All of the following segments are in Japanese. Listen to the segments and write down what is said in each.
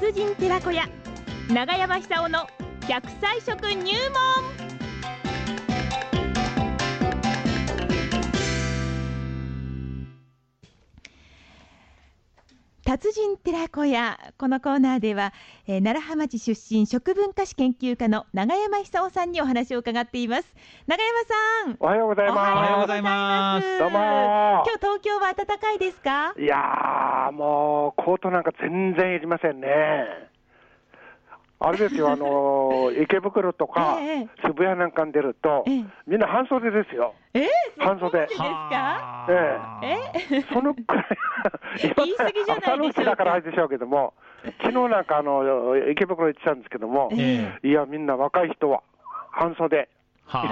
人寺子屋長山久夫の100歳食入門。達人寺子屋。このコーナーでは、えー、奈良浜町出身食文化史研究家の長山久夫さんにお話を伺っています。長山さん。おはようございます。おはようございます。どうも。今日東京は暖かいですか？いやもうコートなんか全然いりませんねあれですよ、あの池袋とか、渋谷なんかに出ると、みんな半袖ですよ。え？ー、半袖。ですか？ええ。ー、そのくらい、言い過ぎじゃない朝のうちだからあれでしょうけども、昨日なんかあの池袋行ってたんですけども、えー、いや、みんな若い人は半袖。長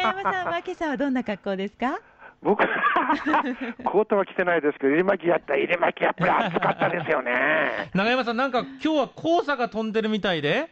山さんは今朝はどんな格好ですか？僕、コートは着てないですけど、入れ巻きやった、入れ巻きやっぱり暑かったですよね。長山さん、なんか今日は黄砂が飛んでるみたいで、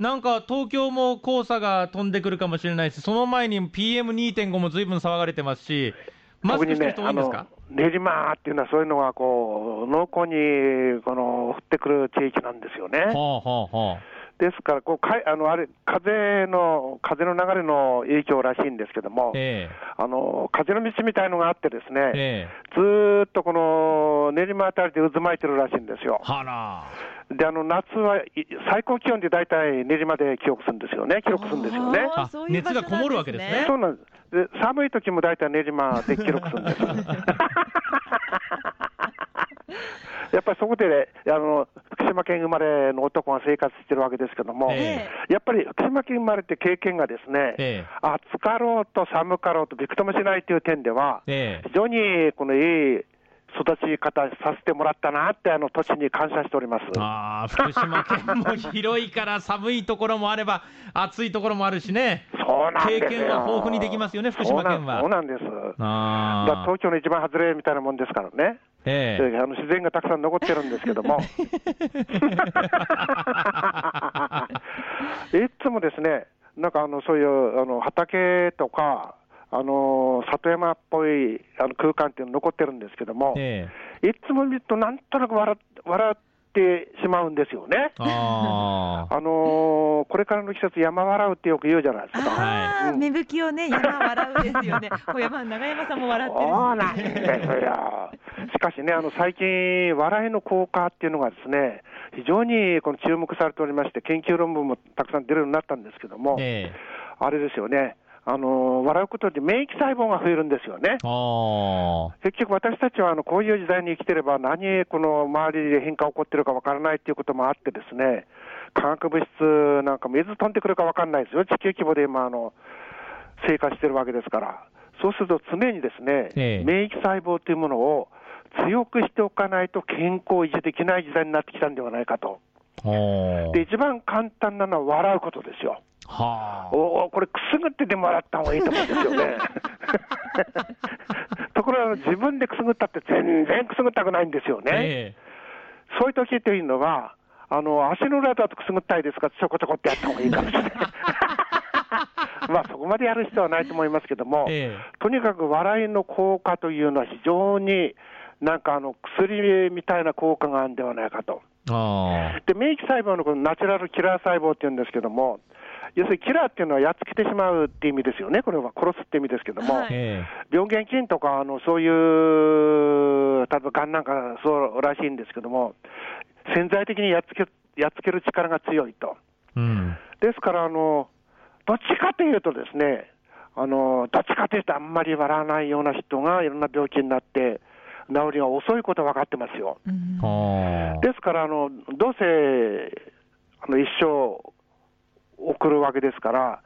なんか東京も黄砂が飛んでくるかもしれないし、その前に PM2.5 もずいぶん騒がれてますし、マスクしてる人多いんですか、ね、練馬っていうのは、そういうのがこう濃厚にこの降ってくる地域なんですよね。はあはあはあですからこうかあのあれ風の風の流れの影響らしいんですけども、えー、あの風の道みたいのがあってですね、えー、ずっとこの練馬あたりで渦巻いてるらしいんですよ。であの夏は最高気温で大体練馬で記録するんですよね、記録するんですよね。熱がこもるわけですね。そうなんですで寒い時も大体練馬で記録するんです。やっぱりそこで、ね、あの福島県生まれの男が生活してるわけですけども、えー、やっぱり福島県生まれって経験がですね、えー、暑かろうと寒かろうとびくともしないという点では、えー、非常にこのいい育ち方させてもらったなって、あの土地に感謝しております。あ福島県も広いから寒いところもあれば、暑いところもあるしね、そうなん経験は豊富にできますよね、福島県は。そうなんです。あ東京の一番外れみたいなもんですからね。ええ、あの自然がたくさん残ってるんですけども、いつもですね、なんかあのそういうあの畑とか、あの里山っぽいあの空間っていうの残ってるんですけども、ええ、いつも見ると、なんとなく笑笑ってしまうんですよね。あ、あのー、これからの季節、山笑うってよく言うじゃないですか。あうん、芽吹きをね、山笑うですよね。小山長山さんも笑ってるそうなんですよ。しかしね、あの最近、笑いの効果っていうのがですね、非常にこの注目されておりまして、研究論文もたくさん出るようになったんですけども、えあれですよね。あの笑うことで免疫細胞が増えるんですよね。結局、私たちはあのこういう時代に生きてれば、何、この周りで変化起こってるかわからないということもあって、ですね化学物質なんかもいつ飛んでくるかわからないですよ、地球規模で今あの、生活してるわけですから、そうすると常にですね、ええ、免疫細胞というものを強くしておかないと健康維持できない時代になってきたんではないかと。で一番簡単なのは笑うことですよ。はあ、おこれ、くすぐってでもらった方がいいと思うんですよね。ところが自分でくすぐったって全然くすぐったくないんですよね。えー、そういう時っていうのは、あの足の裏だとくすぐったいですから、ちょこちょこってやった方がいいかもしれない。まあそこまでやる必要はないと思いますけども、えー、とにかく笑いの効果というのは非常になんかあの薬みたいな効果があるんではないかと。で免疫細胞のこのナチュラルキラー細胞っていうんですけども、要するにキラーっていうのはやっつけてしまうっていう意味ですよね、これは殺すって意味ですけども、はい、病原菌とかあのそういう、例えばがんなんかそうらしいんですけども、潜在的にやっつけやっつける力が強いと。うん、ですからあの、どっちかというとですね、あのどっちかというとあんまり笑わないような人がいろんな病気になって、治りが遅いことは分かってますよ。うん、ですからあの、どうせあの一生送るわけですから、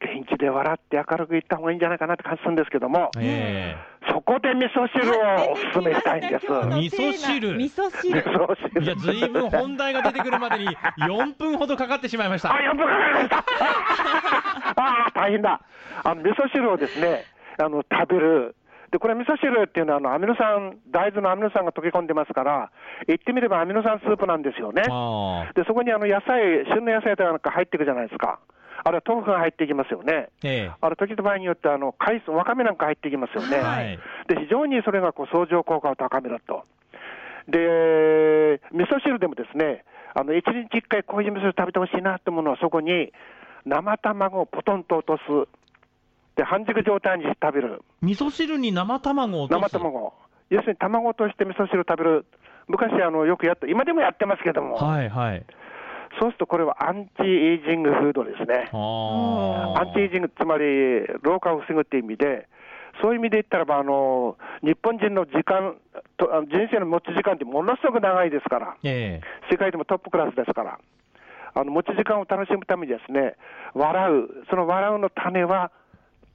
元気で笑って明るくいった方がいいんじゃないかなって感じするんですけども、えー、そこで味噌汁をお勧めしたいんです。味噌汁味噌汁いや、ずいぶん本題が出てくるまでに4分ほどかかってしまいました。あ、4分かかりました あ大変だ。あの、味噌汁をですね、あの、食べる。で、これ味噌汁っていうのは、あの、アミノ酸、大豆のアミノ酸が溶け込んでますから、言ってみればアミノ酸スープなんですよね。で、そこにあの、野菜、旬の野菜とかなんか入っていくじゃないですか。あるいは豆腐が入っていきますよね。ええ、ある時と場合によってあの海藻、わかめなんか入っていきますよね。はい、で非常にそれがこう相乗効果を高めると。で、味噌汁でもですね、あの1日1回こういう味噌汁食べてほしいなってものは、そこに生卵をポトンと落とす。で、半熟状態にして食べる。味噌汁に生卵を生卵。要するに卵として味噌汁食べる。昔あのよくやって、今でもやってますけども。はいはい。そうするとこれはアンチエイジングフードですね。アンチエイジング、つまり老化を防ぐっていう意味で、そういう意味で言ったらば、あの日本人の時間と、人生の持ち時間ってものすごく長いですから、えー、世界でもトップクラスですから、あの持ち時間を楽しむためにですね、笑う、その笑うの種は、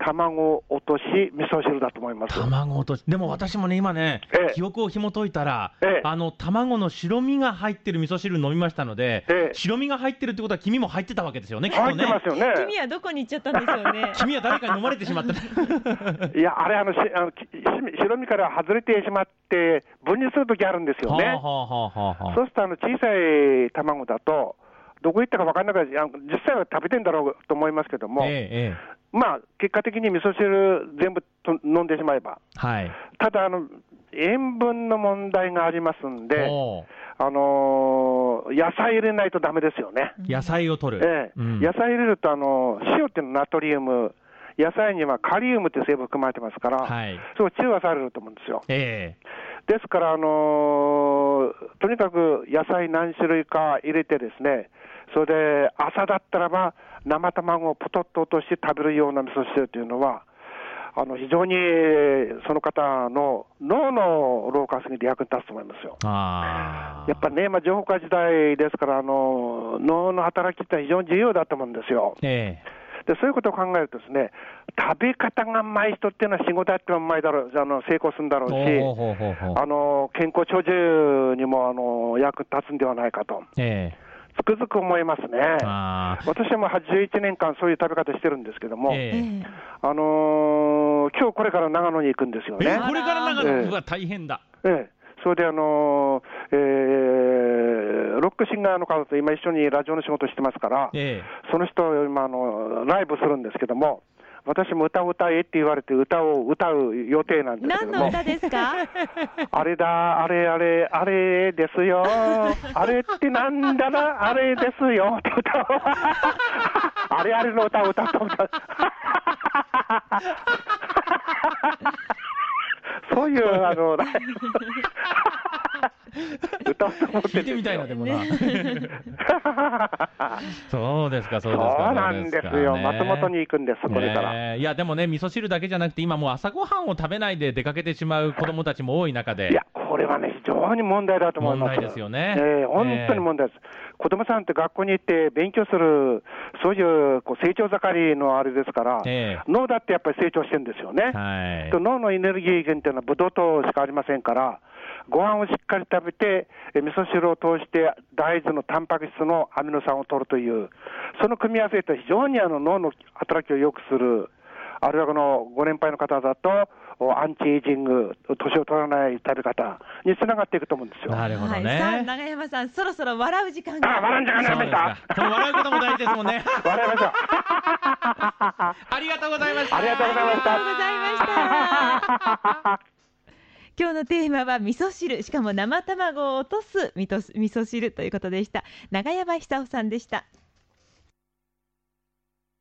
卵落とし味噌汁だと思います。卵落とし、でも私もね、今ね、ええ、記憶を紐解いたら、え、あの卵の白身が入ってる味噌汁飲みましたので、白身が入ってるってことは、黄身も入ってたわけですよね、きっとね。ますよね。黄身はどこに行っちゃったんでしょうね。黄身は誰かに飲まれてしまった。いや、あれあのしあの、白身から外れてしまって、分離するときあるんですよね。そうするとあの小さい卵だと、どこ行ったか分からなくて、実際は食べてんだろうと思いますけども、ええ、まあ、結果的に味噌汁全部と飲んでしまえば、はい、ただあの、塩分の問題がありますんで、あのー、野菜入れないとだめですよね。野菜を取る、ええ、うん、野菜入れると、あの塩っていうのはナトリウム、野菜にはカリウムって成分含まれてますから、はい、すごい中和されると思うんですよ。えー、ですから、あのー、とにかく野菜何種類か入れてですね、それで朝だったらば、生卵をポトッと落として食べるような味噌汁というのは、あの非常にその方の脳の老化すぎて役に立つと思いますよ。やっぱりね、まあ、情報化時代ですから、あの脳の働きって非常に重要だと思うんですよ。えでそういうことを考えるとですね、食べ方がうまい人っていうのは仕事やってもうまいだろう、あの成功するんだろうし、あの健康長寿にもあの役立つんではないかと。えーつくづく思いますね。私はもう81年間そういう食べ方してるんですけども、えー、あのー、今日これから長野に行くんですよね。これから長野、えー、は大変だ。ええそれであのー、えー、ロックシンガーの方と今一緒にラジオの仕事してますから、えー、その人今あのライブするんですけども、私も歌を歌えって言われて歌を歌う予定なんですけども。何の歌ですか？あれだ、あれあれ、あれですよ。あれってなんだな、あれですよ。って歌を。あれあれの歌を歌った歌。そういう、あの、歌うと思って聞いてみたいな、でもな。そうですか、そうですか。そうなんですよ、松本に行くんです、これから。いや、でもね、味噌汁だけじゃなくて、今もう朝ごはんを食べないで出かけてしまう子供たちも多い中で。いや、これはね、非常に問題だと思います。問題ですよね。えー、本当に問題です。子供さんって学校に行って勉強する、そういうこう成長盛りのあれですから、えー、脳だってやっぱり成長してるんですよね。はい、と脳のエネルギー源っていうのはブドウ糖しかありませんから、ご飯をしっかり食べて、味噌汁を通して大豆のタンパク質のアミノ酸を取るという、その組み合わせと非常にあの脳の働きを良くする、あるいはこのご年配の方だと、アンチエイジング、年を取らない食べ方につながっていくと思うんですよ。なるほどね。さあ、長山さん、そろそろ笑う時間が。あ、笑う時間になりました。この笑うことも大事ですもんね。笑いました。ありがとうございました。ありがとうございました。ありがとうございました。今日のテーマは味噌汁。しかも生卵を落とす味噌汁ということでした。長山久夫さんでした。